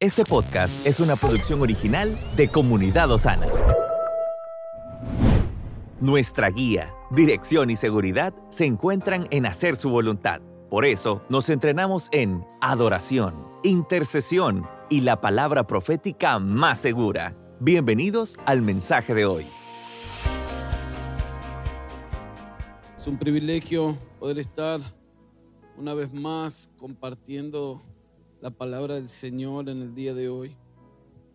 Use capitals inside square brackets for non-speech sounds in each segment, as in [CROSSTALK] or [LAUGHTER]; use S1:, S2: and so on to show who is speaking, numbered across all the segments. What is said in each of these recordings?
S1: Este podcast es una producción original de Comunidad Osana. Nuestra guía, dirección y seguridad se encuentran en hacer su voluntad. Por eso nos entrenamos en adoración, intercesión y la palabra profética más segura. Bienvenidos al mensaje de hoy.
S2: Es un privilegio poder estar una vez más compartiendo la palabra del Señor en el día de hoy.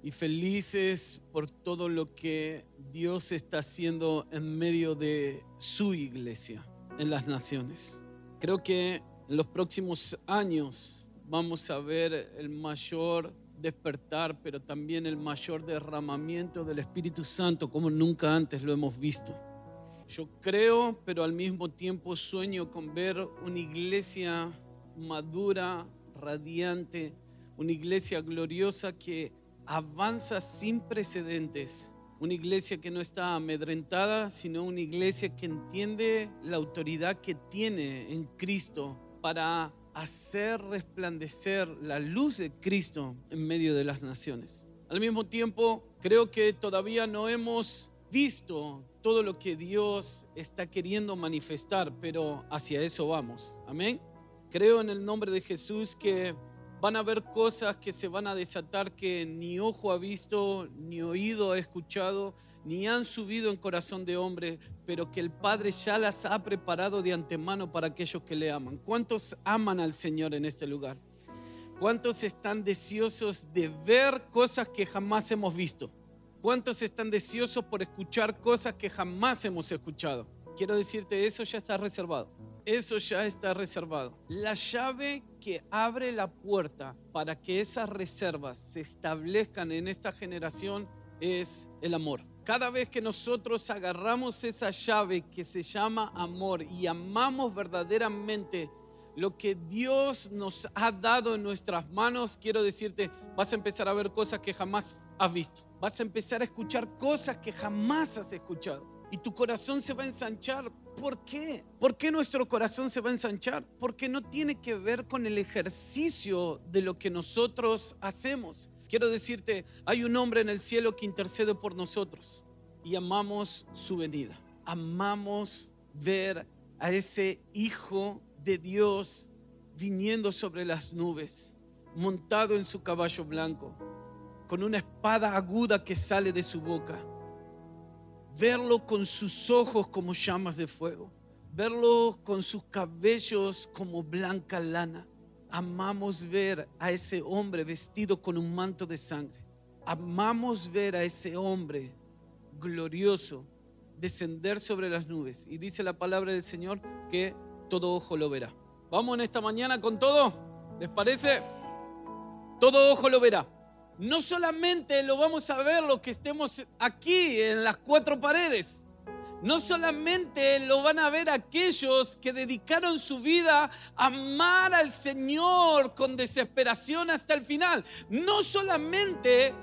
S2: Y felices por todo lo que Dios está haciendo en medio de su iglesia en las naciones. Creo que en los próximos años vamos a ver el mayor despertar, pero también el mayor derramamiento del Espíritu Santo como nunca antes lo hemos visto. Yo creo, pero al mismo tiempo sueño con ver una iglesia madura, radiante, una iglesia gloriosa que avanza sin precedentes, una iglesia que no está amedrentada, sino una iglesia que entiende la autoridad que tiene en Cristo para hacer resplandecer la luz de Cristo en medio de las naciones. Al mismo tiempo, creo que todavía no hemos visto todo lo que Dios está queriendo manifestar, pero hacia eso vamos. Amén. Creo en el nombre de Jesús que van a haber cosas que se van a desatar que ni ojo ha visto, ni oído ha escuchado, ni han subido en corazón de hombre, pero que el Padre ya las ha preparado de antemano para aquellos que le aman. ¿Cuántos aman al Señor en este lugar? ¿Cuántos están deseosos de ver cosas que jamás hemos visto? ¿Cuántos están deseosos por escuchar cosas que jamás hemos escuchado? Quiero decirte, eso ya está reservado eso ya está reservado. La llave que abre la puerta para que esas reservas se establezcan en esta generación es el amor. Cada vez que nosotros agarramos esa llave que se llama amor y amamos verdaderamente lo que Dios nos ha dado en nuestras manos, quiero decirte, vas a empezar a ver cosas que jamás has visto. Vas a empezar a escuchar cosas que jamás has escuchado y tu corazón se va a ensanchar. ¿Por qué? ¿Por qué nuestro corazón se va a ensanchar? Porque no tiene que ver con el ejercicio de lo que nosotros hacemos. Quiero decirte, hay un hombre en el cielo que intercede por nosotros y amamos su venida. Amamos ver a ese Hijo de Dios viniendo sobre las nubes, montado en su caballo blanco, con una espada aguda que sale de su boca verlo con sus ojos como llamas de fuego, verlo con sus cabellos como blanca lana. Amamos ver a ese hombre vestido con un manto de sangre. Amamos ver a ese hombre glorioso descender sobre las nubes. Y dice la palabra del Señor que todo ojo lo verá. Vamos en esta mañana con todo. ¿Les parece? Todo ojo lo verá no solamente lo vamos a ver los que estemos aquí en las cuatro paredes, no solamente lo van a ver aquellos que dedicaron su vida a amar al Señor con desesperación hasta el final, no solamente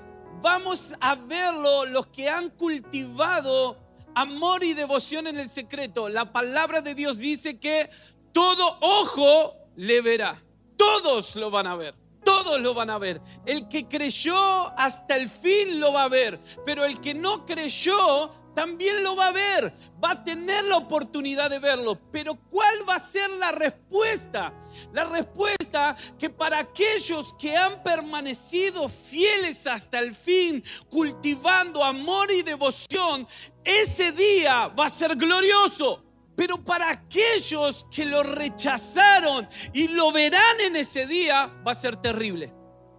S2: vamos a verlo los que han cultivado amor y devoción en el secreto. La palabra de Dios dice que todo ojo le verá, todos lo van a ver todos lo van a ver. El que creyó hasta el fin lo va a ver, pero el que no creyó también lo va a ver, va a tener la oportunidad de verlo. Pero ¿cuál va a ser la respuesta? La respuesta que para aquellos que han permanecido fieles hasta el fin, cultivando amor y devoción, ese día va a ser glorioso. Pero para aquellos que lo rechazaron y lo verán en ese día, va a ser terrible.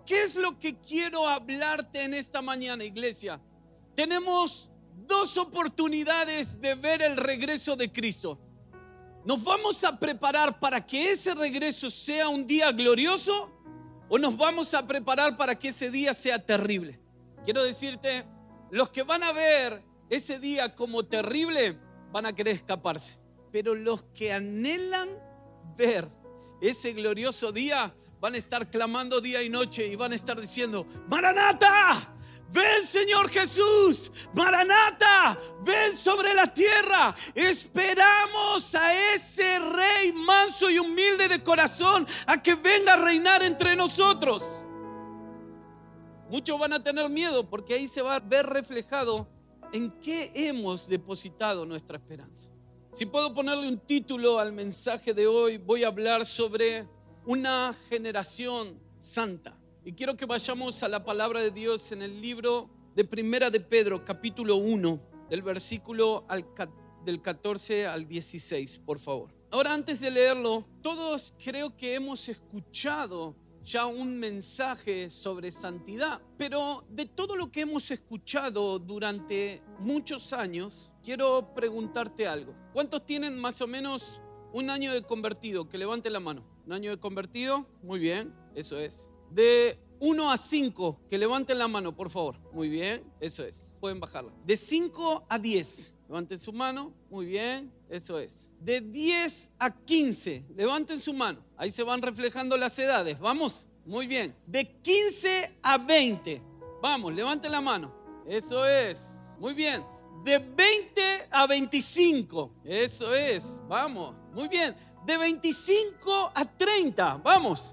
S2: ¿Qué es lo que quiero hablarte en esta mañana, iglesia? Tenemos dos oportunidades de ver el regreso de Cristo. ¿Nos vamos a preparar para que ese regreso sea un día glorioso o nos vamos a preparar para que ese día sea terrible? Quiero decirte, los que van a ver ese día como terrible van a querer escaparse. Pero los que anhelan ver ese glorioso día van a estar clamando día y noche y van a estar diciendo, Maranata, ven Señor Jesús, Maranata, ven sobre la tierra. Esperamos a ese rey manso y humilde de corazón a que venga a reinar entre nosotros. Muchos van a tener miedo porque ahí se va a ver reflejado en qué hemos depositado nuestra esperanza. Si puedo ponerle un título al mensaje de hoy, voy a hablar sobre una generación santa. Y quiero que vayamos a la palabra de Dios en el libro de Primera de Pedro, capítulo 1, del versículo del 14 al 16, por favor. Ahora, antes de leerlo, todos creo que hemos escuchado ya un mensaje sobre santidad, pero de todo lo que hemos escuchado durante muchos años, quiero preguntarte algo. ¿Cuántos tienen más o menos un año de convertido? Que levante la mano. ¿Un año de convertido? Muy bien, eso es. De 1 a 5, que levanten la mano, por favor. Muy bien, eso es. Pueden bajarla. De 5 a 10, levanten su mano. Muy bien, eso es. De 10 a 15, levanten su mano. Ahí se van reflejando las edades. Vamos. Muy bien. De 15 a 20. Vamos, levanten la mano. Eso es. Muy bien. De 20 a 25. Eso es. Vamos. Muy bien. De 25 a 30. Vamos.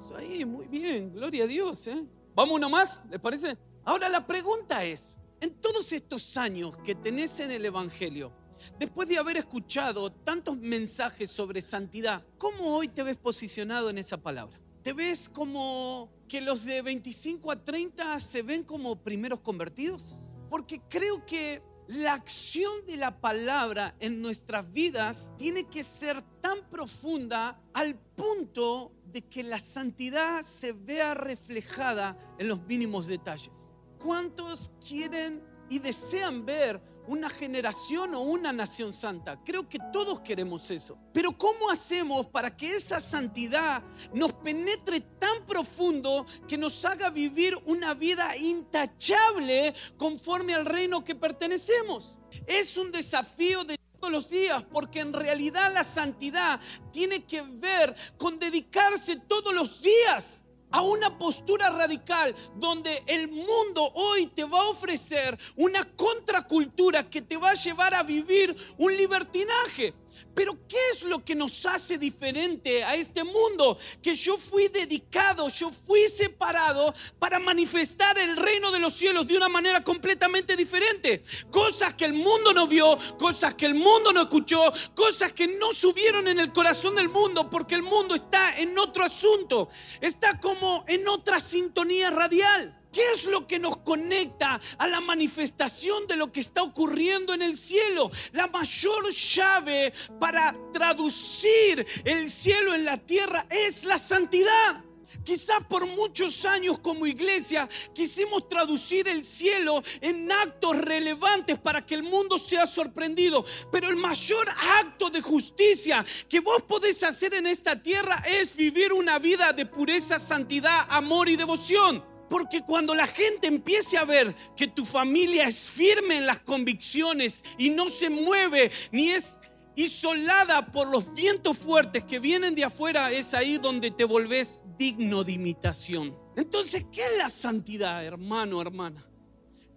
S2: Eso ahí, muy bien. Gloria a Dios. ¿eh? Vamos uno más, ¿les parece? Ahora la pregunta es, en todos estos años que tenés en el Evangelio, después de haber escuchado tantos mensajes sobre santidad, ¿cómo hoy te ves posicionado en esa palabra? ¿Te ves como que los de 25 a 30 se ven como primeros convertidos? Porque creo que la acción de la palabra en nuestras vidas tiene que ser tan profunda al punto de que la santidad se vea reflejada en los mínimos detalles. ¿Cuántos quieren y desean ver una generación o una nación santa. Creo que todos queremos eso. Pero ¿cómo hacemos para que esa santidad nos penetre tan profundo que nos haga vivir una vida intachable conforme al reino que pertenecemos? Es un desafío de todos los días, porque en realidad la santidad tiene que ver con dedicarse todos los días a una postura radical donde el mundo hoy te va a ofrecer una contracultura que te va a llevar a vivir un libertinaje. Pero ¿qué es lo que nos hace diferente a este mundo? Que yo fui dedicado, yo fui separado para manifestar el reino de los cielos de una manera completamente diferente. Cosas que el mundo no vio, cosas que el mundo no escuchó, cosas que no subieron en el corazón del mundo porque el mundo está en otro asunto, está como en otra sintonía radial. ¿Qué es lo que nos conecta a la manifestación de lo que está ocurriendo en el cielo? La mayor llave para traducir el cielo en la tierra es la santidad. Quizás por muchos años como iglesia quisimos traducir el cielo en actos relevantes para que el mundo sea sorprendido. Pero el mayor acto de justicia que vos podés hacer en esta tierra es vivir una vida de pureza, santidad, amor y devoción. Porque cuando la gente empiece a ver que tu familia es firme en las convicciones y no se mueve ni es isolada por los vientos fuertes que vienen de afuera, es ahí donde te volvés digno de imitación. Entonces, ¿qué es la santidad, hermano, hermana?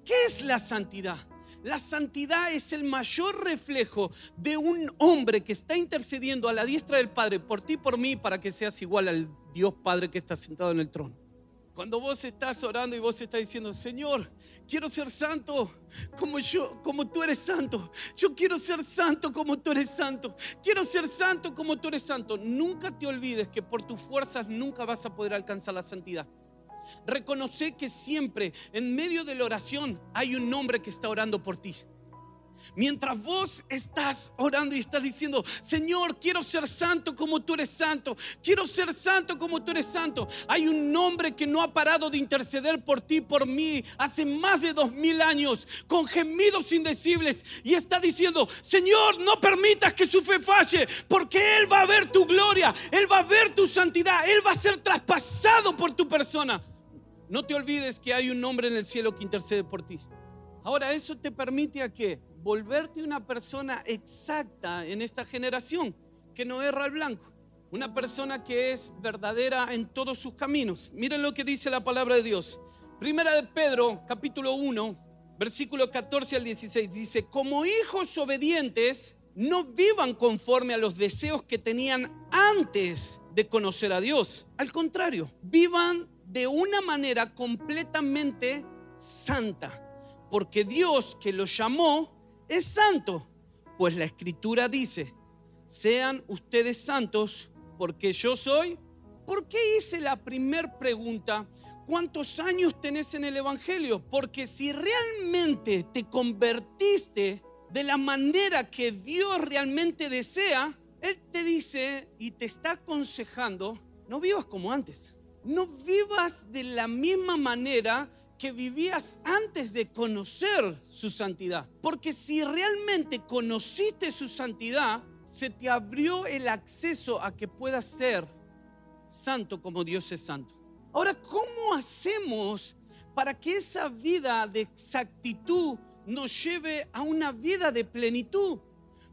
S2: ¿Qué es la santidad? La santidad es el mayor reflejo de un hombre que está intercediendo a la diestra del Padre por ti por mí para que seas igual al Dios Padre que está sentado en el trono. Cuando vos estás orando y vos estás diciendo, Señor, quiero ser santo como yo, como tú eres santo. Yo quiero ser santo como tú eres santo. Quiero ser santo como tú eres santo. Nunca te olvides que por tus fuerzas nunca vas a poder alcanzar la santidad. Reconoce que siempre en medio de la oración hay un hombre que está orando por ti. Mientras vos estás orando y estás diciendo, Señor, quiero ser santo como tú eres santo, quiero ser santo como tú eres santo. Hay un nombre que no ha parado de interceder por ti, por mí, hace más de dos mil años, con gemidos indecibles, y está diciendo, Señor, no permitas que su fe falle, porque Él va a ver tu gloria, Él va a ver tu santidad, Él va a ser traspasado por tu persona. No te olvides que hay un nombre en el cielo que intercede por ti. Ahora, eso te permite a que volverte una persona exacta en esta generación, que no erra al blanco. Una persona que es verdadera en todos sus caminos. Miren lo que dice la palabra de Dios. Primera de Pedro, capítulo 1, versículo 14 al 16. Dice, como hijos obedientes, no vivan conforme a los deseos que tenían antes de conocer a Dios. Al contrario, vivan de una manera completamente santa. Porque Dios que lo llamó es santo. Pues la escritura dice, sean ustedes santos porque yo soy. ¿Por qué hice la primera pregunta? ¿Cuántos años tenés en el Evangelio? Porque si realmente te convertiste de la manera que Dios realmente desea, Él te dice y te está aconsejando, no vivas como antes. No vivas de la misma manera que vivías antes de conocer su santidad. Porque si realmente conociste su santidad, se te abrió el acceso a que puedas ser santo como Dios es santo. Ahora, ¿cómo hacemos para que esa vida de exactitud nos lleve a una vida de plenitud?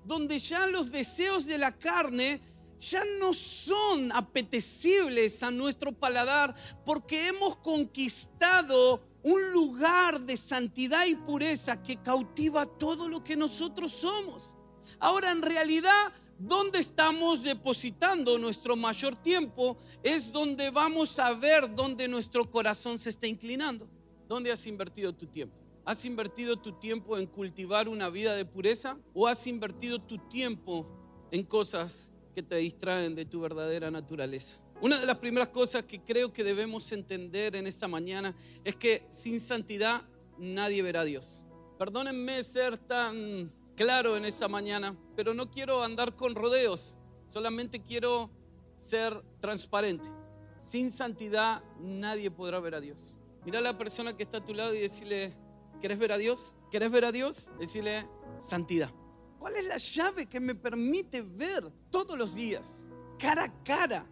S2: Donde ya los deseos de la carne ya no son apetecibles a nuestro paladar porque hemos conquistado un lugar de santidad y pureza que cautiva todo lo que nosotros somos. Ahora en realidad, ¿dónde estamos depositando nuestro mayor tiempo? Es donde vamos a ver dónde nuestro corazón se está inclinando. ¿Dónde has invertido tu tiempo? ¿Has invertido tu tiempo en cultivar una vida de pureza? ¿O has invertido tu tiempo en cosas que te distraen de tu verdadera naturaleza? Una de las primeras cosas que creo que debemos entender en esta mañana es que sin santidad nadie verá a Dios. Perdónenme ser tan claro en esa mañana, pero no quiero andar con rodeos, solamente quiero ser transparente. Sin santidad nadie podrá ver a Dios. Mira a la persona que está a tu lado y decirle, ¿querés ver a Dios? ¿Querés ver a Dios? Decirle, santidad. ¿Cuál es la llave que me permite ver todos los días, cara a cara,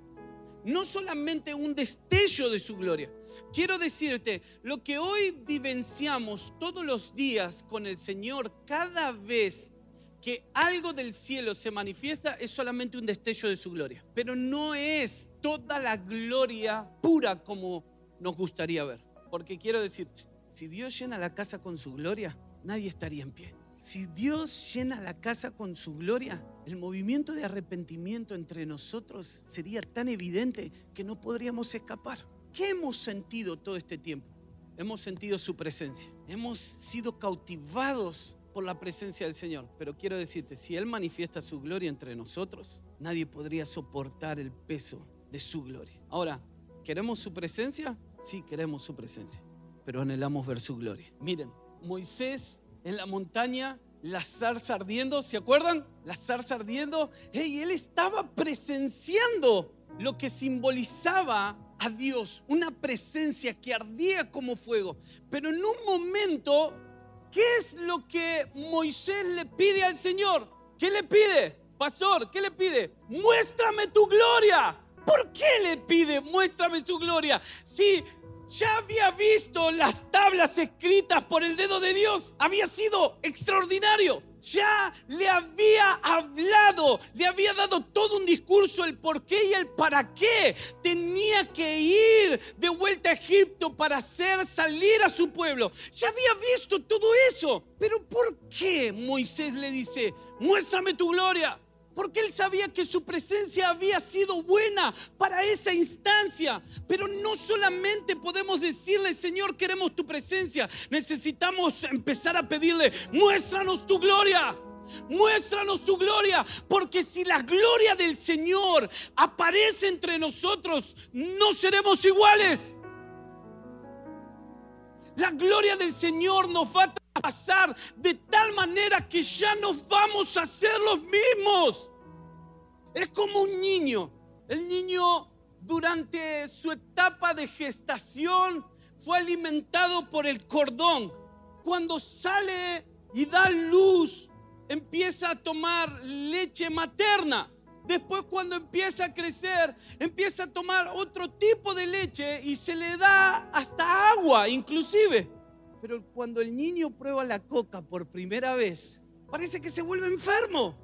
S2: no solamente un destello de su gloria. Quiero decirte, lo que hoy vivenciamos todos los días con el Señor, cada vez que algo del cielo se manifiesta, es solamente un destello de su gloria. Pero no es toda la gloria pura como nos gustaría ver. Porque quiero decirte, si Dios llena la casa con su gloria, nadie estaría en pie. Si Dios llena la casa con su gloria, el movimiento de arrepentimiento entre nosotros sería tan evidente que no podríamos escapar. ¿Qué hemos sentido todo este tiempo? Hemos sentido su presencia. Hemos sido cautivados por la presencia del Señor. Pero quiero decirte, si Él manifiesta su gloria entre nosotros, nadie podría soportar el peso de su gloria. Ahora, ¿queremos su presencia? Sí, queremos su presencia, pero anhelamos ver su gloria. Miren, Moisés en la montaña, la zarza ardiendo, ¿se acuerdan? La zarza ardiendo. Y él estaba presenciando lo que simbolizaba a Dios, una presencia que ardía como fuego. Pero en un momento, ¿qué es lo que Moisés le pide al Señor? ¿Qué le pide? Pastor, ¿qué le pide? Muéstrame tu gloria. ¿Por qué le pide muéstrame tu gloria? Si ya había visto las tablas escritas por el dedo de Dios. Había sido extraordinario. Ya le había hablado, le había dado todo un discurso, el por qué y el para qué. Tenía que ir de vuelta a Egipto para hacer salir a su pueblo. Ya había visto todo eso. Pero ¿por qué Moisés le dice, muéstrame tu gloria? Porque él sabía que su presencia había sido buena para esa instancia. Pero no solamente podemos decirle, Señor, queremos tu presencia, necesitamos empezar a pedirle, muéstranos tu gloria. Muéstranos tu gloria, porque si la gloria del Señor aparece entre nosotros, no seremos iguales. La gloria del Señor nos va a pasar de tal manera que ya no vamos a ser los mismos. Es como un niño. El niño durante su etapa de gestación fue alimentado por el cordón. Cuando sale y da luz, empieza a tomar leche materna. Después cuando empieza a crecer, empieza a tomar otro tipo de leche y se le da hasta agua inclusive. Pero cuando el niño prueba la coca por primera vez, parece que se vuelve enfermo.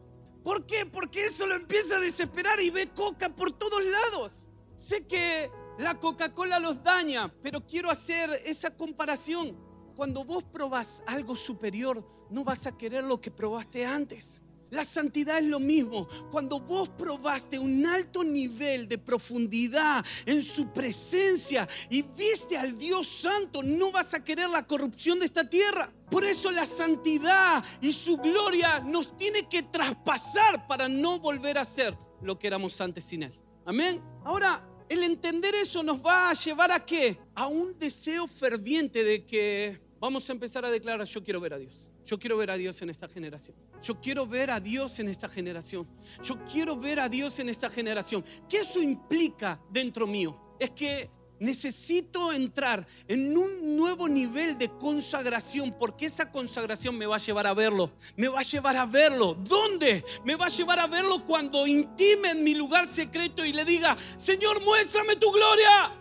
S2: ¿Por qué? Porque eso lo empieza a desesperar y ve coca por todos lados. Sé que la Coca-Cola los daña, pero quiero hacer esa comparación. Cuando vos probás algo superior, no vas a querer lo que probaste antes. La santidad es lo mismo. Cuando vos probaste un alto nivel de profundidad en su presencia y viste al Dios Santo, no vas a querer la corrupción de esta tierra. Por eso la santidad y su gloria nos tiene que traspasar para no volver a ser lo que éramos antes sin Él. Amén. Ahora, el entender eso nos va a llevar a qué? A un deseo ferviente de que vamos a empezar a declarar, yo quiero ver a Dios. Yo quiero ver a Dios en esta generación. Yo quiero ver a Dios en esta generación. Yo quiero ver a Dios en esta generación. ¿Qué eso implica dentro mío? Es que necesito entrar en un nuevo nivel de consagración porque esa consagración me va a llevar a verlo. Me va a llevar a verlo. ¿Dónde? Me va a llevar a verlo cuando intime en mi lugar secreto y le diga, Señor, muéstrame tu gloria.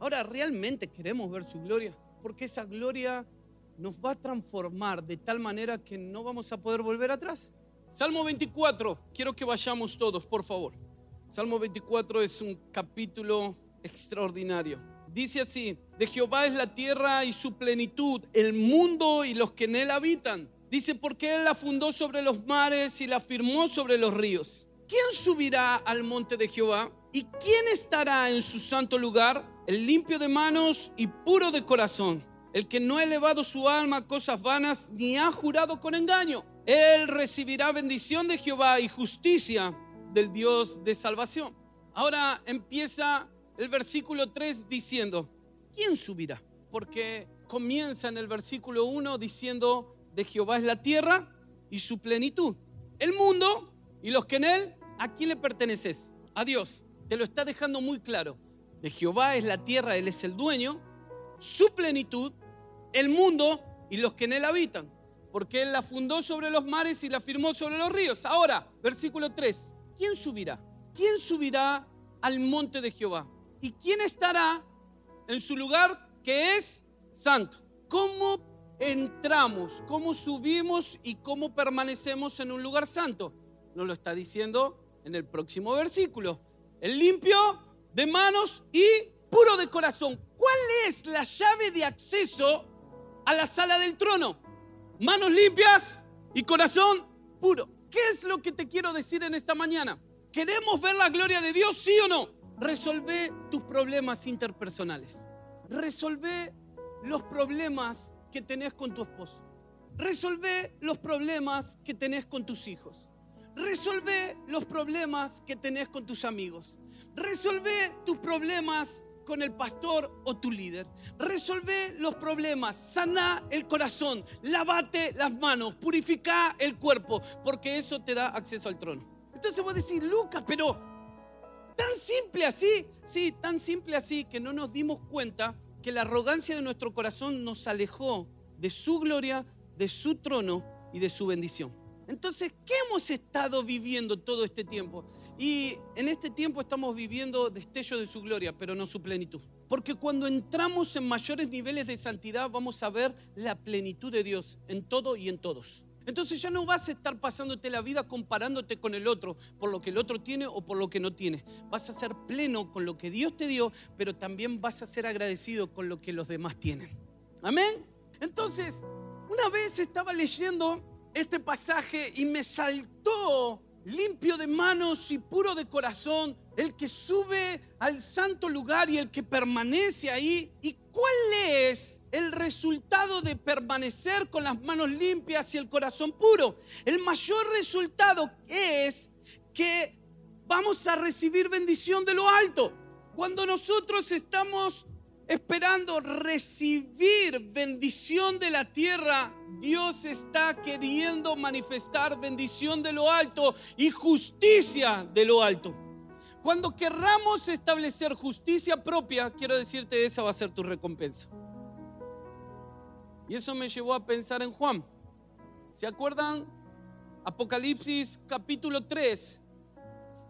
S2: Ahora, ¿realmente queremos ver su gloria? Porque esa gloria nos va a transformar de tal manera que no vamos a poder volver atrás. Salmo 24, quiero que vayamos todos, por favor. Salmo 24 es un capítulo extraordinario. Dice así, de Jehová es la tierra y su plenitud, el mundo y los que en él habitan. Dice, porque él la fundó sobre los mares y la firmó sobre los ríos. ¿Quién subirá al monte de Jehová? ¿Y quién estará en su santo lugar? El limpio de manos y puro de corazón el que no ha elevado su alma a cosas vanas, ni ha jurado con engaño. Él recibirá bendición de Jehová y justicia del Dios de salvación. Ahora empieza el versículo 3 diciendo, ¿quién subirá? Porque comienza en el versículo 1 diciendo, de Jehová es la tierra y su plenitud. El mundo y los que en él, ¿a quién le perteneces? A Dios. Te lo está dejando muy claro. De Jehová es la tierra, Él es el dueño, su plenitud el mundo y los que en él habitan, porque él la fundó sobre los mares y la firmó sobre los ríos. Ahora, versículo 3, ¿quién subirá? ¿Quién subirá al monte de Jehová? ¿Y quién estará en su lugar que es santo? ¿Cómo entramos? ¿Cómo subimos y cómo permanecemos en un lugar santo? Nos lo está diciendo en el próximo versículo. El limpio de manos y puro de corazón. ¿Cuál es la llave de acceso a la sala del trono. Manos limpias y corazón puro. ¿Qué es lo que te quiero decir en esta mañana? ¿Queremos ver la gloria de Dios, sí o no? Resolve tus problemas interpersonales. Resolve los problemas que tenés con tu esposo. Resolve los problemas que tenés con tus hijos. Resolve los problemas que tenés con tus amigos. Resolve tus problemas con el pastor o tu líder. Resolve los problemas, sana el corazón, lavate las manos, purifica el cuerpo, porque eso te da acceso al trono. Entonces vos decís, Lucas, pero tan simple así, sí, tan simple así que no nos dimos cuenta que la arrogancia de nuestro corazón nos alejó de su gloria, de su trono y de su bendición. Entonces, ¿qué hemos estado viviendo todo este tiempo? Y en este tiempo estamos viviendo destellos de su gloria, pero no su plenitud. Porque cuando entramos en mayores niveles de santidad vamos a ver la plenitud de Dios en todo y en todos. Entonces ya no vas a estar pasándote la vida comparándote con el otro por lo que el otro tiene o por lo que no tiene. Vas a ser pleno con lo que Dios te dio, pero también vas a ser agradecido con lo que los demás tienen. Amén. Entonces, una vez estaba leyendo este pasaje y me saltó limpio de manos y puro de corazón, el que sube al santo lugar y el que permanece ahí. ¿Y cuál es el resultado de permanecer con las manos limpias y el corazón puro? El mayor resultado es que vamos a recibir bendición de lo alto. Cuando nosotros estamos esperando recibir bendición de la tierra, Dios está queriendo manifestar bendición de lo alto y justicia de lo alto. Cuando querramos establecer justicia propia, quiero decirte, esa va a ser tu recompensa. Y eso me llevó a pensar en Juan. ¿Se acuerdan? Apocalipsis capítulo 3.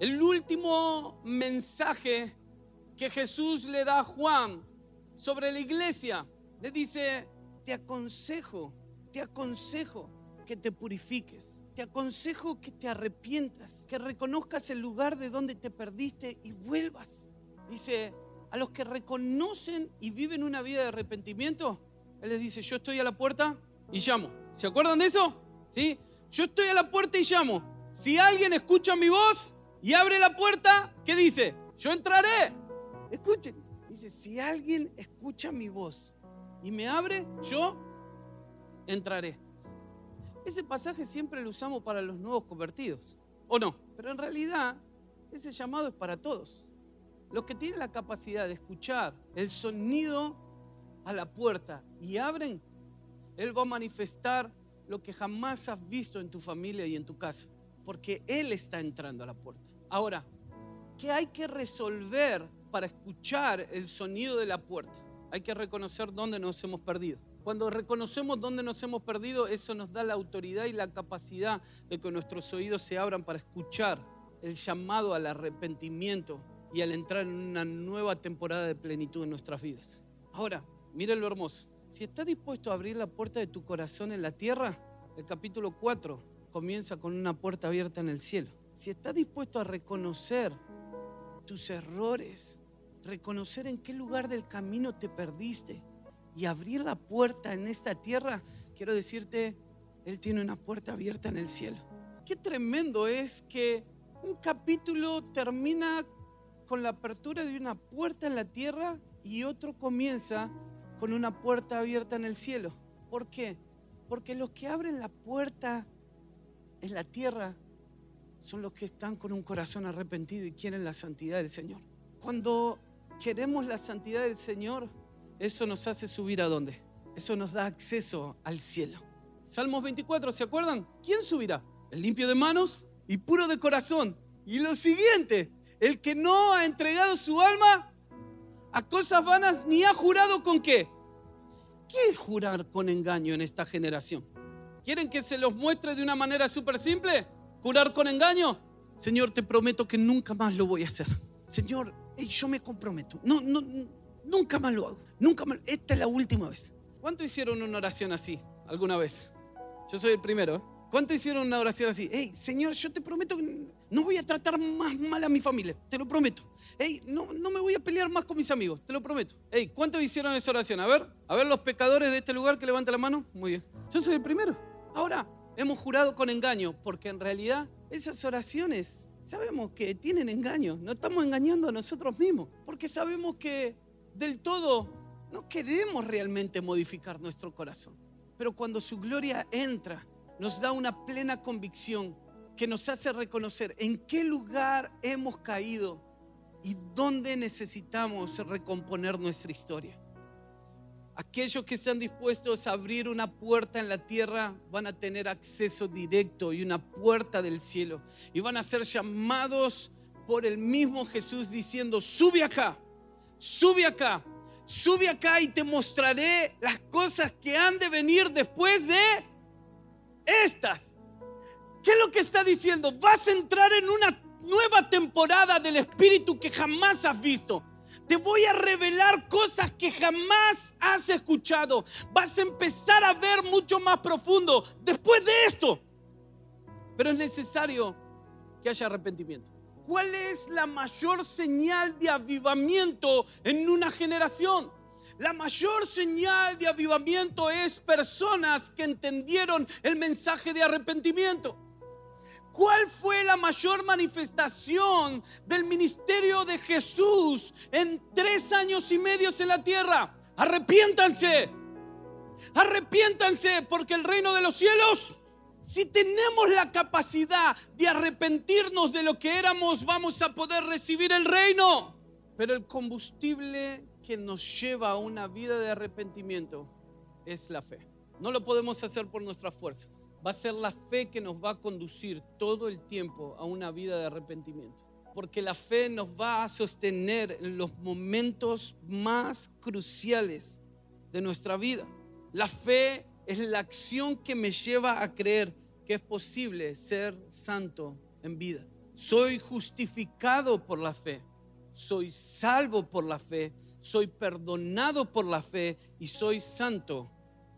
S2: El último mensaje que Jesús le da a Juan sobre la iglesia. Le dice, te aconsejo, te aconsejo que te purifiques. Te aconsejo que te arrepientas, que reconozcas el lugar de donde te perdiste y vuelvas. Dice, a los que reconocen y viven una vida de arrepentimiento, Él les dice, yo estoy a la puerta y llamo. ¿Se acuerdan de eso? ¿Sí? Yo estoy a la puerta y llamo. si alguien escucha mi voz y abre la puerta, ¿qué dice? Yo entraré. Escuchen. Dice, si alguien escucha mi voz y me abre, yo entraré. Ese pasaje siempre lo usamos para los nuevos convertidos, ¿o no? Pero en realidad ese llamado es para todos. Los que tienen la capacidad de escuchar el sonido a la puerta y abren, Él va a manifestar lo que jamás has visto en tu familia y en tu casa, porque Él está entrando a la puerta. Ahora, ¿qué hay que resolver para escuchar el sonido de la puerta? Hay que reconocer dónde nos hemos perdido. Cuando reconocemos dónde nos hemos perdido, eso nos da la autoridad y la capacidad de que nuestros oídos se abran para escuchar el llamado al arrepentimiento y al entrar en una nueva temporada de plenitud en nuestras vidas. Ahora, mire lo hermoso. Si estás dispuesto a abrir la puerta de tu corazón en la tierra, el capítulo 4 comienza con una puerta abierta en el cielo. Si estás dispuesto a reconocer tus errores, reconocer en qué lugar del camino te perdiste y abrir la puerta en esta tierra, quiero decirte, Él tiene una puerta abierta en el cielo. Qué tremendo es que un capítulo termina con la apertura de una puerta en la tierra y otro comienza con una puerta abierta en el cielo. ¿Por qué? Porque los que abren la puerta en la tierra son los que están con un corazón arrepentido y quieren la santidad del Señor. Cuando queremos la santidad del Señor, eso nos hace subir a dónde? Eso nos da acceso al cielo. Salmos 24, ¿se acuerdan? ¿Quién subirá? El limpio de manos y puro de corazón. Y lo siguiente, el que no ha entregado su alma a cosas vanas ni ha jurado con qué. ¿Qué es jurar con engaño en esta generación? ¿Quieren que se los muestre de una manera súper simple? ¿Jurar con engaño? Señor, te prometo que nunca más lo voy a hacer. Señor, yo me comprometo. No, no, nunca más lo hago. Nunca más. Esta es la última vez. ¿Cuánto hicieron una oración así alguna vez? Yo soy el primero. ¿Cuánto hicieron una oración así? Hey, Señor, yo te prometo que no voy a tratar más mal a mi familia, te lo prometo. Hey, no, no me voy a pelear más con mis amigos, te lo prometo. Hey, ¿cuántos hicieron esa oración? A ver, a ver los pecadores de este lugar que levanten la mano. Muy bien. Yo soy el primero. Ahora, hemos jurado con engaño, porque en realidad esas oraciones sabemos que tienen engaño. No estamos engañando a nosotros mismos, porque sabemos que del todo no queremos realmente modificar nuestro corazón. Pero cuando su gloria entra, nos da una plena convicción que nos hace reconocer en qué lugar hemos caído y dónde necesitamos recomponer nuestra historia. Aquellos que están dispuestos a abrir una puerta en la tierra van a tener acceso directo y una puerta del cielo. Y van a ser llamados por el mismo Jesús diciendo, sube acá, sube acá, sube acá y te mostraré las cosas que han de venir después de estas. ¿Qué es lo que está diciendo? Vas a entrar en una nueva temporada del Espíritu que jamás has visto. Te voy a revelar cosas que jamás has escuchado. Vas a empezar a ver mucho más profundo después de esto. Pero es necesario que haya arrepentimiento. ¿Cuál es la mayor señal de avivamiento en una generación? La mayor señal de avivamiento es personas que entendieron el mensaje de arrepentimiento. ¿Cuál fue la mayor manifestación del ministerio de Jesús en tres años y medio en la tierra? Arrepiéntanse. Arrepiéntanse porque el reino de los cielos, si tenemos la capacidad de arrepentirnos de lo que éramos, vamos a poder recibir el reino. Pero el combustible que nos lleva a una vida de arrepentimiento es la fe. No lo podemos hacer por nuestras fuerzas. Va a ser la fe que nos va a conducir todo el tiempo a una vida de arrepentimiento. Porque la fe nos va a sostener en los momentos más cruciales de nuestra vida. La fe es la acción que me lleva a creer que es posible ser santo en vida. Soy justificado por la fe. Soy salvo por la fe soy perdonado por la fe y soy santo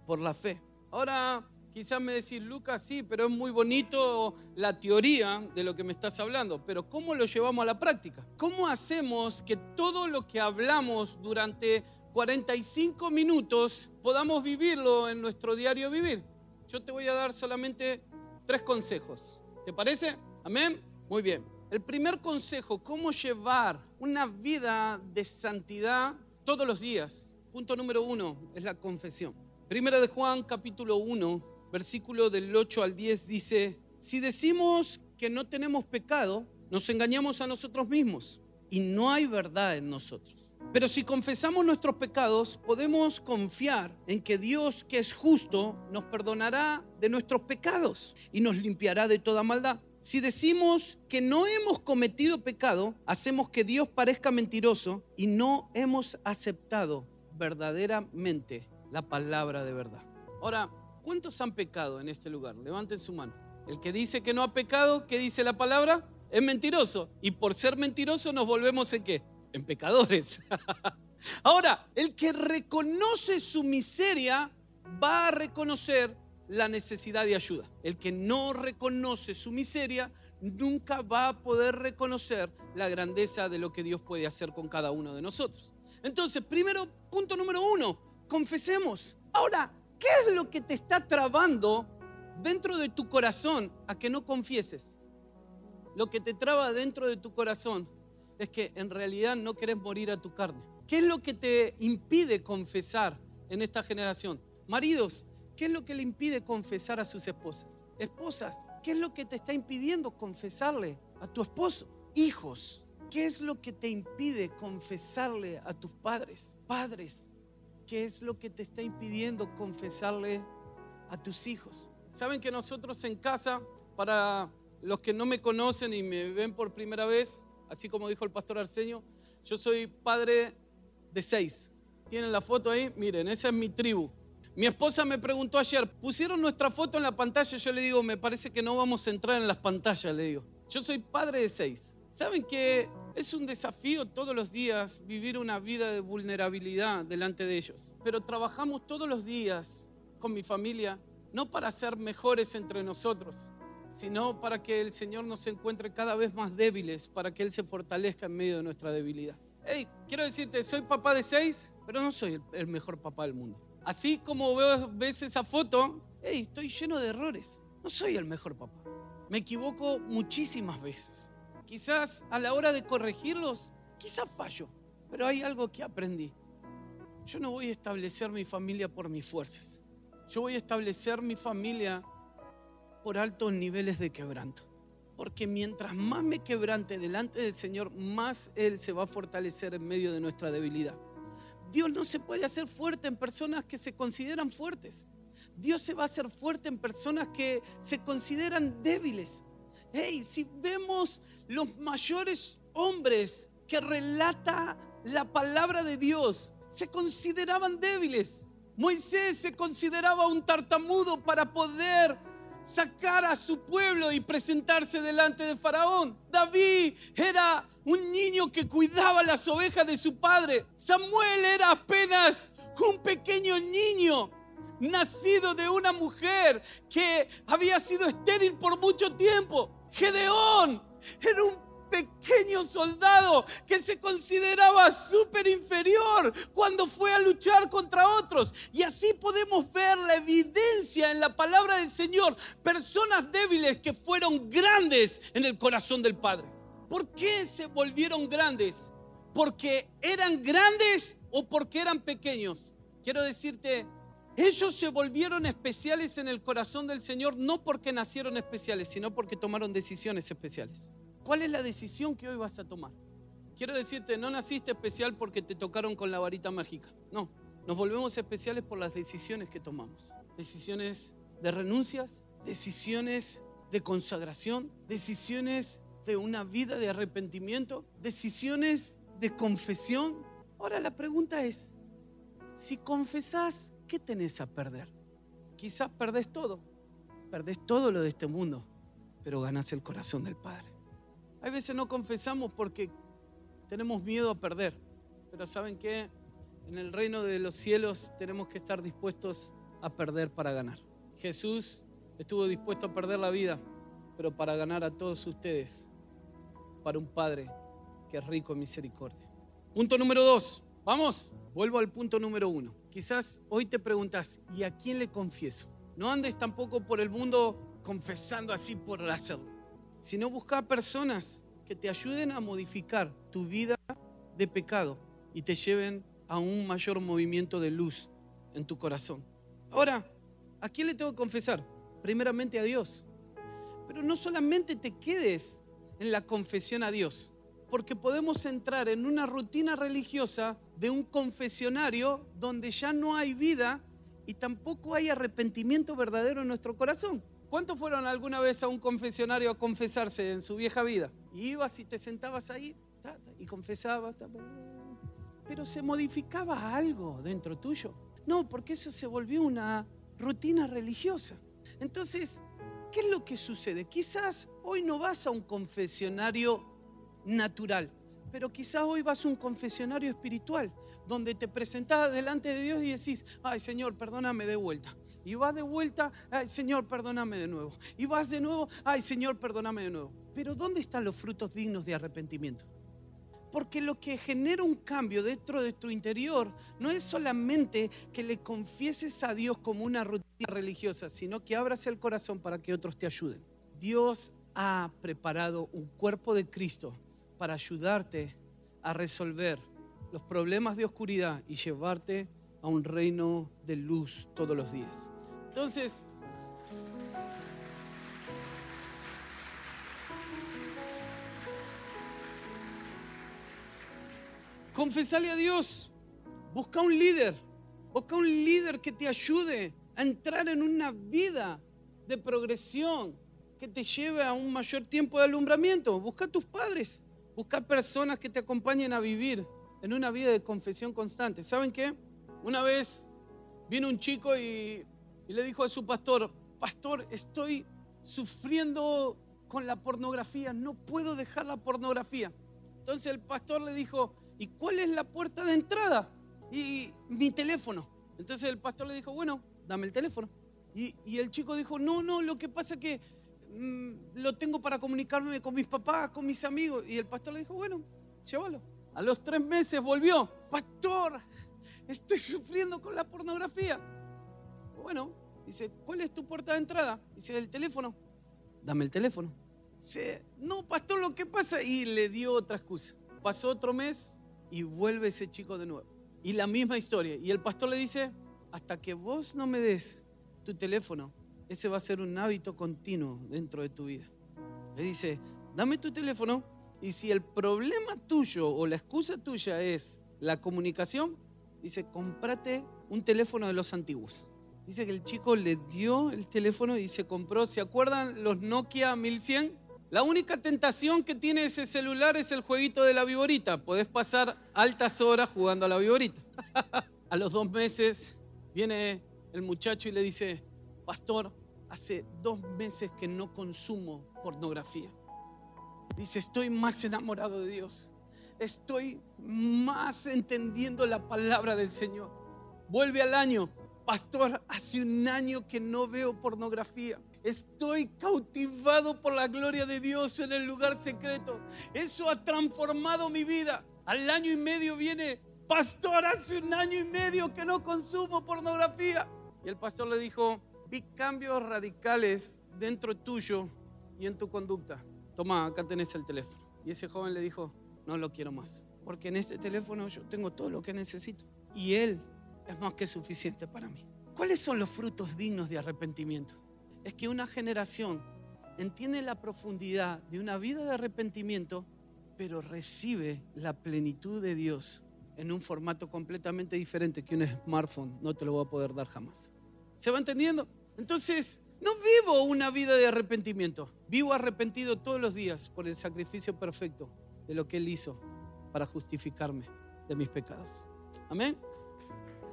S2: por la fe. Ahora, quizás me decís, Lucas, sí, pero es muy bonito la teoría de lo que me estás hablando, pero ¿cómo lo llevamos a la práctica? ¿Cómo hacemos que todo lo que hablamos durante 45 minutos podamos vivirlo en nuestro diario vivir? Yo te voy a dar solamente tres consejos. ¿Te parece? Amén. Muy bien. El primer consejo, cómo llevar una vida de santidad todos los días. Punto número uno es la confesión. Primera de Juan capítulo 1, versículo del 8 al 10 dice, si decimos que no tenemos pecado, nos engañamos a nosotros mismos y no hay verdad en nosotros. Pero si confesamos nuestros pecados, podemos confiar en que Dios, que es justo, nos perdonará de nuestros pecados y nos limpiará de toda maldad. Si decimos que no hemos cometido pecado, hacemos que Dios parezca mentiroso y no hemos aceptado verdaderamente la palabra de verdad. Ahora, ¿cuántos han pecado en este lugar? Levanten su mano. El que dice que no ha pecado, ¿qué dice la palabra? Es mentiroso. Y por ser mentiroso nos volvemos en qué? En pecadores. [LAUGHS] Ahora, el que reconoce su miseria va a reconocer la necesidad de ayuda. El que no reconoce su miseria nunca va a poder reconocer la grandeza de lo que Dios puede hacer con cada uno de nosotros. Entonces, primero, punto número uno, confesemos. Ahora, ¿qué es lo que te está trabando dentro de tu corazón a que no confieses? Lo que te traba dentro de tu corazón es que en realidad no querés morir a tu carne. ¿Qué es lo que te impide confesar en esta generación? Maridos, ¿qué es lo que le impide confesar a sus esposas? Esposas, ¿qué es lo que te está impidiendo confesarle a tu esposo? Hijos, ¿qué es lo que te impide confesarle a tus padres? Padres, ¿qué es lo que te está impidiendo confesarle a tus hijos? Saben que nosotros en casa, para los que no me conocen y me ven por primera vez, así como dijo el pastor Arsenio, yo soy padre de seis. ¿Tienen la foto ahí? Miren, esa es mi tribu. Mi esposa me preguntó ayer, pusieron nuestra foto en la pantalla, yo le digo, me parece que no vamos a entrar en las pantallas, le digo. Yo soy padre de seis. ¿Saben que es un desafío todos los días vivir una vida de vulnerabilidad delante de ellos? Pero trabajamos todos los días con mi familia, no para ser mejores entre nosotros, sino para que el Señor nos encuentre cada vez más débiles, para que Él se fortalezca en medio de nuestra debilidad. Hey, quiero decirte, soy papá de seis, pero no soy el mejor papá del mundo. Así como ves esa foto, hey, estoy lleno de errores. No soy el mejor papá. Me equivoco muchísimas veces. Quizás a la hora de corregirlos, quizás fallo, pero hay algo que aprendí. Yo no voy a establecer mi familia por mis fuerzas. Yo voy a establecer mi familia por altos niveles de quebranto. Porque mientras más me quebrante delante del Señor, más Él se va a fortalecer en medio de nuestra debilidad. Dios no se puede hacer fuerte en personas que se consideran fuertes. Dios se va a hacer fuerte en personas que se consideran débiles. Hey, si vemos los mayores hombres que relata la palabra de Dios, se consideraban débiles. Moisés se consideraba un tartamudo para poder sacar a su pueblo y presentarse delante de Faraón. David era un niño que cuidaba las ovejas de su padre. Samuel era apenas un pequeño niño nacido de una mujer que había sido estéril por mucho tiempo. Gedeón era un pequeño soldado que se consideraba súper inferior cuando fue a luchar contra otros. Y así podemos ver la evidencia en la palabra del Señor. Personas débiles que fueron grandes en el corazón del Padre. ¿Por qué se volvieron grandes? ¿Porque eran grandes o porque eran pequeños? Quiero decirte, ellos se volvieron especiales en el corazón del Señor no porque nacieron especiales, sino porque tomaron decisiones especiales. ¿Cuál es la decisión que hoy vas a tomar? Quiero decirte, no naciste especial porque te tocaron con la varita mágica. No, nos volvemos especiales por las decisiones que tomamos. Decisiones de renuncias, decisiones de consagración, decisiones de una vida de arrepentimiento, decisiones de confesión. Ahora la pregunta es, si confesás ¿qué tenés a perder? Quizás perdés todo, perdés todo lo de este mundo, pero ganás el corazón del Padre. Hay veces no confesamos porque tenemos miedo a perder, pero ¿saben qué? En el reino de los cielos tenemos que estar dispuestos a perder para ganar. Jesús estuvo dispuesto a perder la vida, pero para ganar a todos ustedes, para un Padre que es rico en misericordia. Punto número dos, vamos, vuelvo al punto número uno. Quizás hoy te preguntas, ¿y a quién le confieso? No andes tampoco por el mundo confesando así por hacerlo, sino busca personas que te ayuden a modificar tu vida de pecado y te lleven a un mayor movimiento de luz en tu corazón. Ahora, ¿a quién le tengo que confesar? Primeramente a Dios. Pero no solamente te quedes en la confesión a Dios, porque podemos entrar en una rutina religiosa de un confesionario donde ya no hay vida y tampoco hay arrepentimiento verdadero en nuestro corazón. ¿Cuántos fueron alguna vez a un confesionario a confesarse en su vieja vida? Y ibas y te sentabas ahí y confesabas, pero se modificaba algo dentro tuyo. No, porque eso se volvió una rutina religiosa. Entonces, ¿qué es lo que sucede? Quizás hoy no vas a un confesionario natural, pero quizás hoy vas a un confesionario espiritual, donde te presentás delante de Dios y decís, ay Señor, perdóname de vuelta. Y vas de vuelta, ay Señor, perdóname de nuevo. Y vas de nuevo, ay Señor, perdóname de nuevo. Pero ¿dónde están los frutos dignos de arrepentimiento? Porque lo que genera un cambio dentro de tu interior no es solamente que le confieses a Dios como una rutina religiosa, sino que abras el corazón para que otros te ayuden. Dios ha preparado un cuerpo de Cristo para ayudarte a resolver los problemas de oscuridad y llevarte a un reino de luz todos los días. Entonces, confesale a Dios, busca un líder, busca un líder que te ayude a entrar en una vida de progresión que te lleve a un mayor tiempo de alumbramiento. Busca a tus padres, busca personas que te acompañen a vivir en una vida de confesión constante. ¿Saben qué? Una vez vino un chico y, y le dijo a su pastor, pastor, estoy sufriendo con la pornografía, no puedo dejar la pornografía. Entonces el pastor le dijo, ¿y cuál es la puerta de entrada? Y mi teléfono. Entonces el pastor le dijo, bueno, dame el teléfono. Y, el chico dijo, no, no, lo que pasa es que lo tengo para comunicarme con mis papás, con mis amigos. Y el pastor le dijo, bueno, llévalo. A los tres meses volvió, pastor, estoy sufriendo con la pornografía. Bueno, dice, ¿cuál es tu puerta de entrada? Dice, el teléfono. Dame el teléfono. Dice, no, pastor, lo que pasa. Y le dio otra excusa. Pasó otro mes, y vuelve ese chico de nuevo. Y la misma historia. Y el pastor le dice, hasta que vos no me des tu teléfono, ese va a ser un hábito continuo dentro de tu vida. Le dice, dame tu teléfono y si el problema tuyo o la excusa tuya es la comunicación, dice, cómprate un teléfono de los antiguos. Dice que el chico le dio el teléfono y se compró, ¿se acuerdan los Nokia 1100? La única tentación que tiene ese celular es el jueguito de la viborita. Podés pasar altas horas jugando a la viborita. [LAUGHS] a los dos meses viene el muchacho y le dice, pastor, hace dos meses que no consumo pornografía. Dice, estoy más enamorado de Dios. Estoy más entendiendo la palabra del Señor. Vuelve al año. Pastor, hace un año que no veo pornografía. Estoy cautivado por la gloria de Dios en el lugar secreto. Eso ha transformado mi vida. Al año y medio viene, pastor, hace un año y medio que no consumo pornografía. Y el pastor le dijo, vi cambios radicales dentro tuyo y en tu conducta. Toma, acá tenés el teléfono. Y ese joven le dijo, no lo quiero más. Porque en este teléfono yo tengo todo lo que necesito. Y él es más que suficiente para mí. ¿Cuáles son los frutos dignos de arrepentimiento? es que una generación entiende la profundidad de una vida de arrepentimiento, pero recibe la plenitud de Dios en un formato completamente diferente que un smartphone no te lo va a poder dar jamás. ¿Se va entendiendo? Entonces, no vivo una vida de arrepentimiento, vivo arrepentido todos los días por el sacrificio perfecto de lo que Él hizo para justificarme de mis pecados. Amén.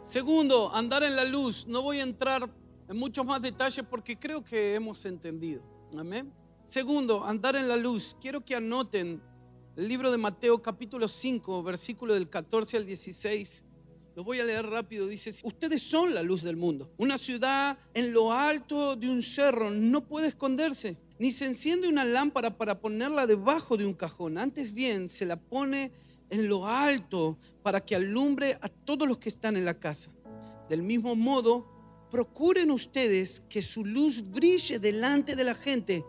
S2: Segundo, andar en la luz. No voy a entrar en muchos más detalles porque creo que hemos entendido. Amén. Segundo, andar en la luz. Quiero que anoten el libro de Mateo capítulo 5, versículo del 14 al 16. Lo voy a leer rápido. Dice, ustedes son la luz del mundo. Una ciudad en lo alto de un cerro no puede esconderse, ni se enciende una lámpara para ponerla debajo de un cajón. Antes bien, se la pone en lo alto para que alumbre a todos los que están en la casa. Del mismo modo, procuren ustedes que su luz brille delante de la gente,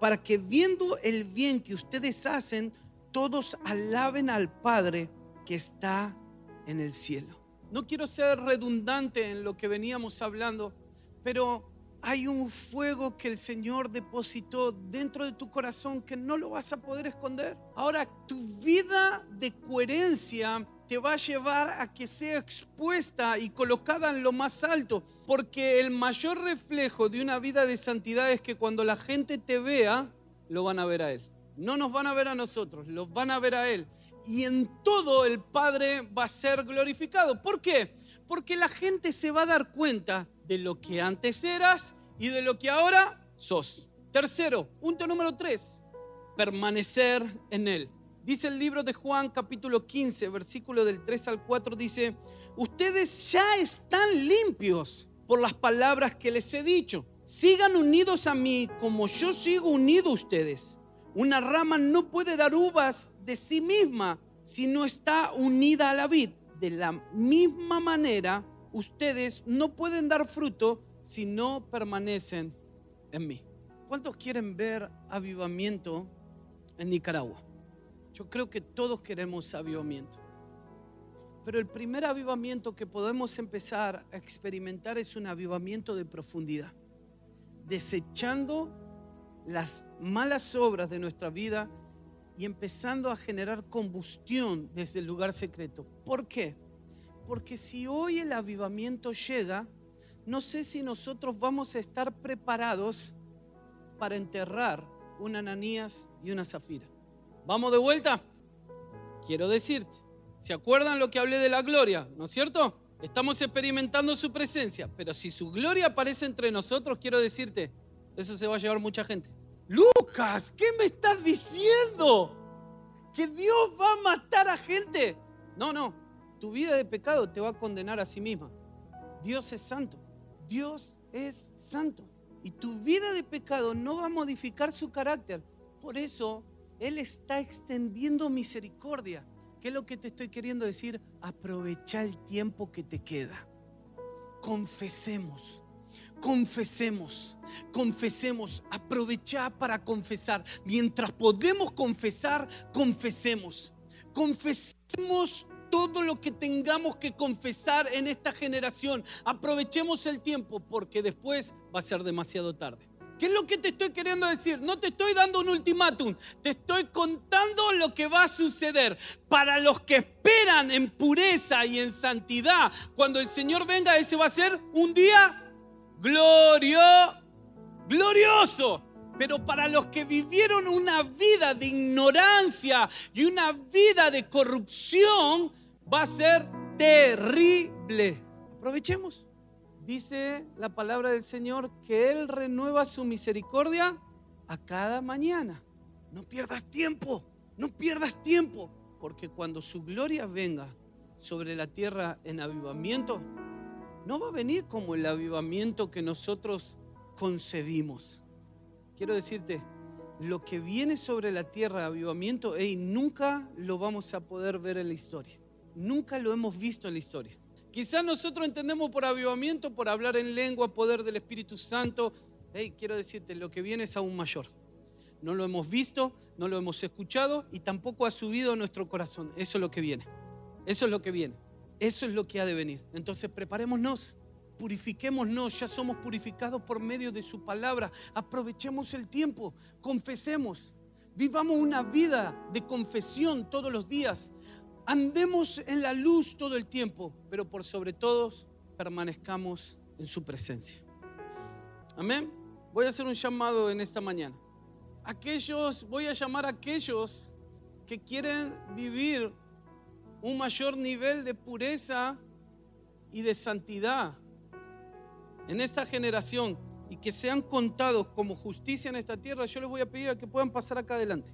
S2: para que viendo el bien que ustedes hacen, todos alaben al Padre que está en el cielo. No quiero ser redundante en lo que veníamos hablando, pero hay un fuego que el Señor depositó dentro de tu corazón que no lo vas a poder esconder. Ahora, tu vida de coherencia te va a llevar a que sea expuesta y colocada en lo más alto, porque el mayor reflejo de una vida de santidad es que cuando la gente te vea, lo van a ver a Él. No nos van a ver a nosotros, lo van a ver a Él. Y en todo el Padre va a ser glorificado. ¿Por qué? Porque la gente se va a dar cuenta de lo que antes eras y de lo que ahora sos. Tercero, punto número tres, permanecer en Él. Dice el libro de Juan capítulo 15, versículo del 3 al 4, dice, ustedes ya están limpios por las palabras que les he dicho. Sigan unidos a mí como yo sigo unido a ustedes. Una rama no puede dar uvas de sí misma si no está unida a la vid. De la misma manera, ustedes no pueden dar fruto si no permanecen en mí. ¿Cuántos quieren ver avivamiento en Nicaragua? Yo creo que todos queremos avivamiento. Pero el primer avivamiento que podemos empezar a experimentar es un avivamiento de profundidad, desechando las malas obras de nuestra vida y empezando a generar combustión desde el lugar secreto. ¿Por qué? Porque si hoy el avivamiento llega, no sé si nosotros vamos a estar preparados para enterrar un Ananías y una Zafira. ¿Vamos de vuelta? Quiero decirte, ¿se acuerdan lo que hablé de la gloria? ¿No es cierto? Estamos experimentando su presencia, pero si su gloria aparece entre nosotros, quiero decirte, eso se va a llevar mucha gente. Lucas, ¿qué me estás diciendo? ¿Que Dios va a matar a gente? No, no, tu vida de pecado te va a condenar a sí misma. Dios es santo, Dios es santo. Y tu vida de pecado no va a modificar su carácter. Por eso Él está extendiendo misericordia. ¿Qué es lo que te estoy queriendo decir? Aprovecha el tiempo que te queda. Confesemos confesemos, confesemos, aprovecha para confesar. Mientras podemos confesar, confesemos. Confesemos todo lo que tengamos que confesar en esta generación. Aprovechemos el tiempo porque después va a ser demasiado tarde. ¿Qué es lo que te estoy queriendo decir? No te estoy dando un ultimátum, te estoy contando lo que va a suceder. Para los que esperan en pureza y en santidad, cuando el Señor venga, ese va a ser un día glorio, glorioso. Pero para los que vivieron una vida de ignorancia y una vida de corrupción, va a ser terrible. Aprovechemos. Dice la palabra del Señor que Él renueva su misericordia a cada mañana. No pierdas tiempo, no pierdas tiempo, porque cuando su gloria venga sobre la tierra en avivamiento, no va a venir como el avivamiento que nosotros concebimos. Quiero decirte, lo que viene sobre la tierra, avivamiento, hey, nunca lo vamos a poder ver en la historia. Nunca lo hemos visto en la historia. Quizás nosotros entendemos por avivamiento, por hablar en lengua, poder del Espíritu Santo. Hey, quiero decirte, lo que viene es aún mayor. No lo hemos visto, no lo hemos escuchado y tampoco ha subido a nuestro corazón. Eso es lo que viene. Eso es lo que viene. Eso es lo que ha de venir. Entonces preparémonos, purifiquémonos, ya somos purificados por medio de su palabra. Aprovechemos el tiempo, confesemos, vivamos una vida de confesión todos los días. Andemos en la luz todo el tiempo, pero por sobre todo permanezcamos en su presencia. Amén. Voy a hacer un llamado en esta mañana. Aquellos, voy a llamar a aquellos que quieren vivir un mayor nivel de pureza y de santidad en esta generación y que sean contados como justicia en esta tierra, yo les voy a pedir a que puedan pasar acá adelante.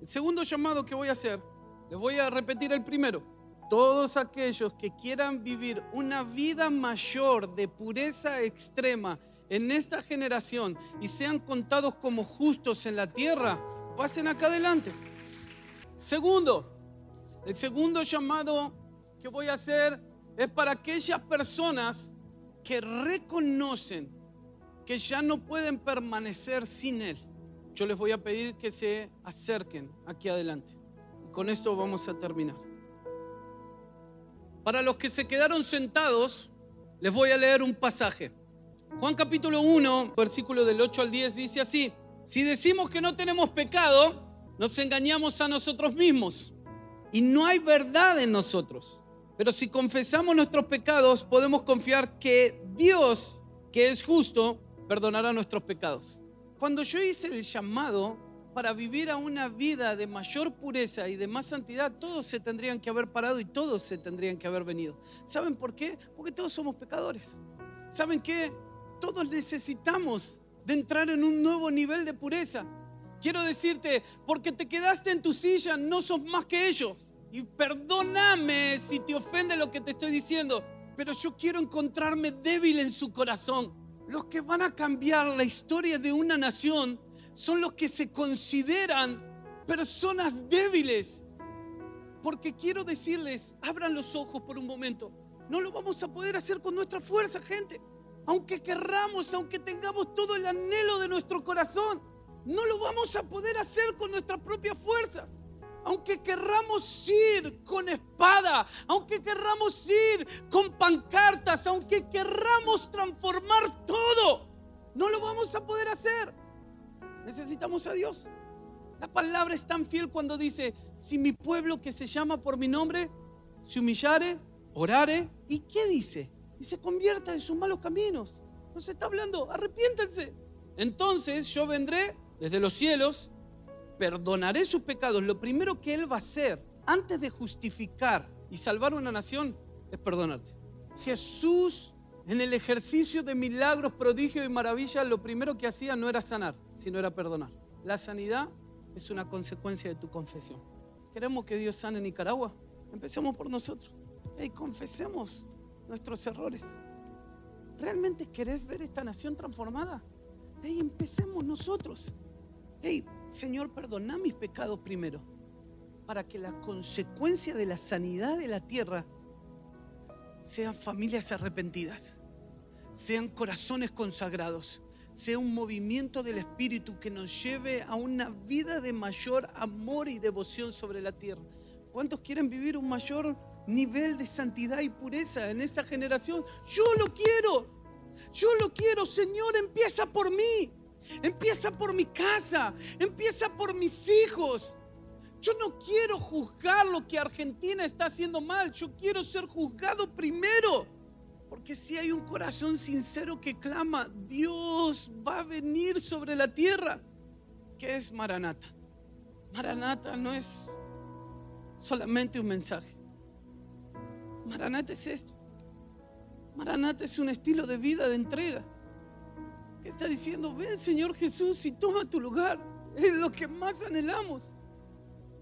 S2: El segundo llamado que voy a hacer, les voy a repetir el primero. Todos aquellos que quieran vivir una vida mayor de pureza extrema en esta generación y sean contados como justos en la tierra, pasen acá adelante. Segundo, el segundo llamado que voy a hacer es para aquellas personas que reconocen que ya no pueden permanecer sin Él, yo les voy a pedir que se acerquen aquí adelante. Con esto vamos a terminar. Para los que se quedaron sentados, les voy a leer un pasaje. Juan capítulo 1, versículo del 8 al 10 dice así, si decimos que no tenemos pecado, nos engañamos a nosotros mismos y no hay verdad en nosotros. Pero si confesamos nuestros pecados, podemos confiar que Dios, que es justo, perdonará nuestros pecados. Cuando yo hice el llamado para vivir a una vida de mayor pureza y de más santidad, todos se tendrían que haber parado y todos se tendrían que haber venido. ¿Saben por qué? Porque todos somos pecadores. ¿Saben qué? Todos necesitamos de entrar en un nuevo nivel de pureza. Quiero decirte, porque te quedaste en tu silla, no sos más que ellos. Y perdóname si te ofende lo que te estoy diciendo, pero yo quiero encontrarme débil en su corazón. Los que van a cambiar la historia de una nación son los que se consideran personas débiles. Porque quiero decirles, abran los ojos por un momento. No lo vamos a poder hacer con nuestra fuerza, gente. Aunque querramos, aunque tengamos todo el anhelo de nuestro corazón, no lo vamos a poder hacer con nuestras propias fuerzas. Aunque querramos ir con espada, aunque querramos ir con pancartas, aunque querramos transformar todo, no lo vamos a poder hacer. Necesitamos a Dios. La palabra es tan fiel cuando dice, si mi pueblo que se llama por mi nombre se humillare, orare, ¿y qué dice? Y se convierta en sus malos caminos. Nos está hablando, arrepiéntense. Entonces yo vendré desde los cielos, perdonaré sus pecados. Lo primero que Él va a hacer antes de justificar y salvar una nación es perdonarte. Jesús en el ejercicio de milagros, prodigios y maravillas, lo primero que hacía no era sanar, sino era perdonar. La sanidad es una consecuencia de tu confesión. ¿Queremos que Dios sane Nicaragua? Empecemos por nosotros. y confesemos nuestros errores. ¿Realmente querés ver esta nación transformada? Hey, empecemos nosotros. Hey, Señor, perdona mis pecados primero, para que la consecuencia de la sanidad de la tierra sean familias arrepentidas, sean corazones consagrados, sea un movimiento del Espíritu que nos lleve a una vida de mayor amor y devoción sobre la tierra. ¿Cuántos quieren vivir un mayor nivel de santidad y pureza en esta generación? Yo lo quiero, yo lo quiero, Señor, empieza por mí, empieza por mi casa, empieza por mis hijos. Yo no quiero juzgar lo que Argentina está haciendo mal, yo quiero ser juzgado primero. Porque si hay un corazón sincero que clama, Dios va a venir sobre la tierra. ¿Qué es Maranata? Maranata no es solamente un mensaje. Maranata es esto. Maranata es un estilo de vida, de entrega. Está diciendo, ven Señor Jesús y toma tu lugar. Es lo que más anhelamos.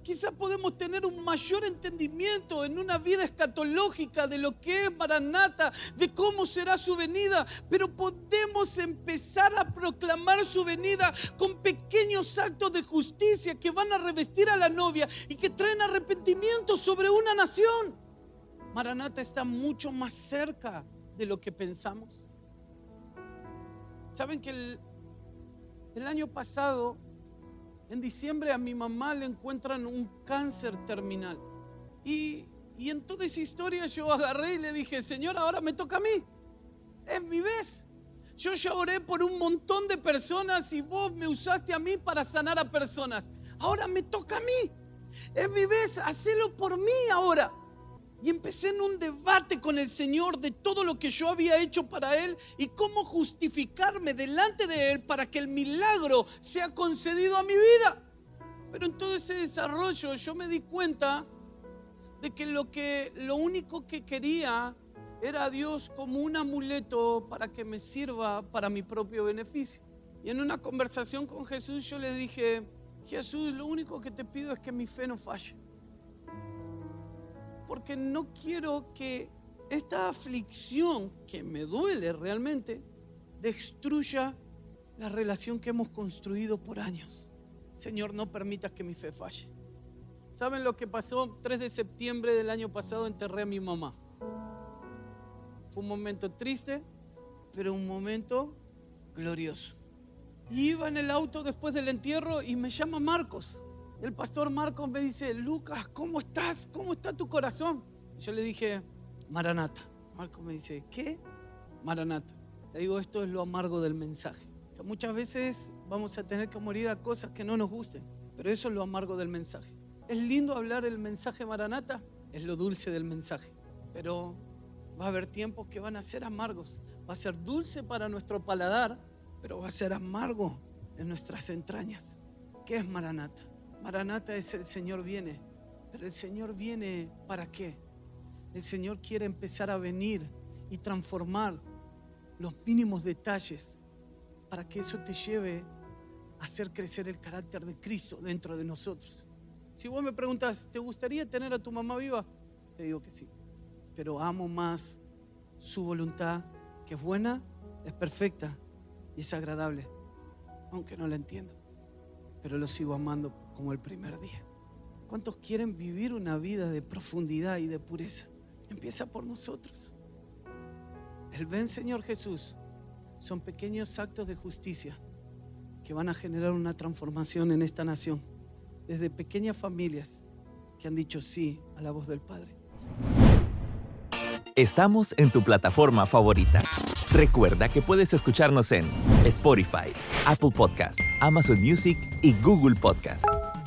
S2: Quizás podemos tener un mayor entendimiento en una vida escatológica de lo que es Maranata, de cómo será su venida, pero podemos empezar a proclamar su venida con pequeños actos de justicia que van a revestir a la novia y que traen arrepentimiento sobre una nación. Maranata está mucho más cerca de lo que pensamos. ¿Saben que el, el año pasado en diciembre a mi mamá le encuentran un cáncer terminal. Y, en toda esa historia yo agarré y le dije, Señor, ahora me toca a mí. Es mi vez. Yo ya oré por un montón de personas y vos me usaste a mí para sanar a personas. Ahora me toca a mí. Es mi vez, hacelo por mí ahora. Y empecé en un debate con el Señor de todo lo que yo había hecho para Él y cómo justificarme delante de Él para que el milagro sea concedido a mi vida. Pero en todo ese desarrollo yo me di cuenta de que lo, que, lo único que quería era a Dios como un amuleto para que me sirva para mi propio beneficio. Y en una conversación con Jesús yo le dije, Jesús, lo único que te pido es que mi fe no falle porque no quiero que esta aflicción que me duele realmente destruya la relación que hemos construido por años. Señor, no permitas que mi fe falle. ¿Saben lo que pasó? 3 de septiembre del año pasado enterré a mi mamá. Fue un momento triste, pero un momento glorioso. Iba en el auto después del entierro y me llama Marcos. El pastor Marcos me dice, Lucas, ¿cómo estás? ¿Cómo está tu corazón? Yo le dije, Maranata. Marcos me dice, ¿qué? Maranata. Le digo, esto es lo amargo del mensaje. Que muchas veces vamos a tener que morir a cosas que no nos gusten, pero eso es lo amargo del mensaje. Es lindo hablar el mensaje Maranata, es lo dulce del mensaje, pero va a haber tiempos que van a ser amargos. Va a ser dulce para nuestro paladar, pero va a ser amargo en nuestras entrañas. ¿Qué es Maranata? Maranata es el Señor viene, pero el Señor viene para qué? El Señor quiere empezar a venir y transformar los mínimos detalles para que eso te lleve a hacer crecer el carácter de Cristo dentro de nosotros. Si vos me preguntas, ¿te gustaría tener a tu mamá viva? Te digo que sí. Pero amo más su voluntad, que es buena, es perfecta y es agradable, aunque no la entiendo. Pero lo sigo amando como el primer día. ¿Cuántos quieren vivir una vida de profundidad y de pureza? Empieza por nosotros. El ven Señor Jesús son pequeños actos de justicia que van a generar una transformación en esta nación. Desde pequeñas familias que han dicho sí a la voz del Padre.
S1: Estamos en tu plataforma favorita. Recuerda que puedes escucharnos en Spotify, Apple Podcast, Amazon Music y Google Podcast.